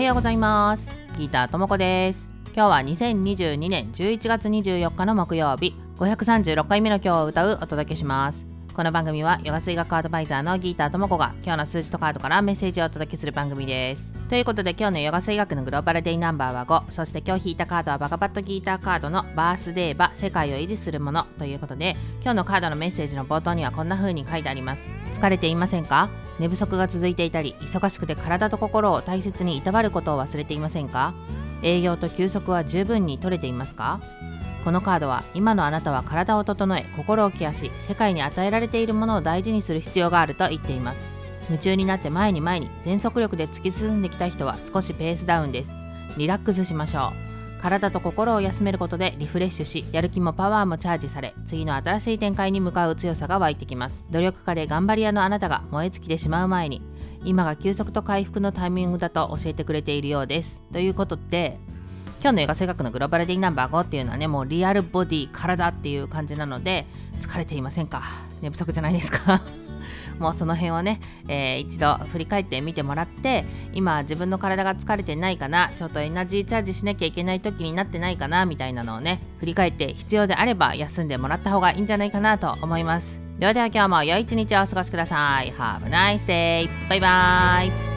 はようございます。ギターともこです。今日は2022年11月24日の木曜日。536回目の今日を歌うお届けします。この番組はヨガ水学アドバイザーのギーターともこが今日の数字とカードからメッセージをお届けする番組です。ということで今日のヨガ水学のグローバルデイナンバーは5そして今日引いたカードはバカバットギーターカードのバースデーバ世界を維持するものということで今日のカードのメッセージの冒頭にはこんな風に書いてあります。疲れていませんか？寝不足が続いていたり忙しくて体と心を大切にいたわることを忘れていませんか？営業と休息は十分に取れていますか？このカードは今のあなたは体を整え心をケアし世界に与えられているものを大事にする必要があると言っています。夢中になって前に前に全速力で突き進んできた人は少しペースダウンです。リラックスしましょう。体と心を休めることでリフレッシュしやる気もパワーもチャージされ次の新しい展開に向かう強さが湧いてきます。努力家で頑張り屋のあなたが燃え尽きてしまう前に今が休息と回復のタイミングだと教えてくれているようです。ということで今日の映画性学のグローバルディナンバー5っていうのはねもうリアルボディ体っていう感じなので疲れていませんか？寝不足じゃないですか？もうその辺をね、えー、一度振り返ってみてもらって今自分の体が疲れてないかなちょっとエナジーチャージしなきゃいけない時になってないかなみたいなのをね振り返って必要であれば休んでもらった方がいいんじゃないかなと思います。ではでは今日も良い一日をお過ごしください。Have a nice day! バイバーイ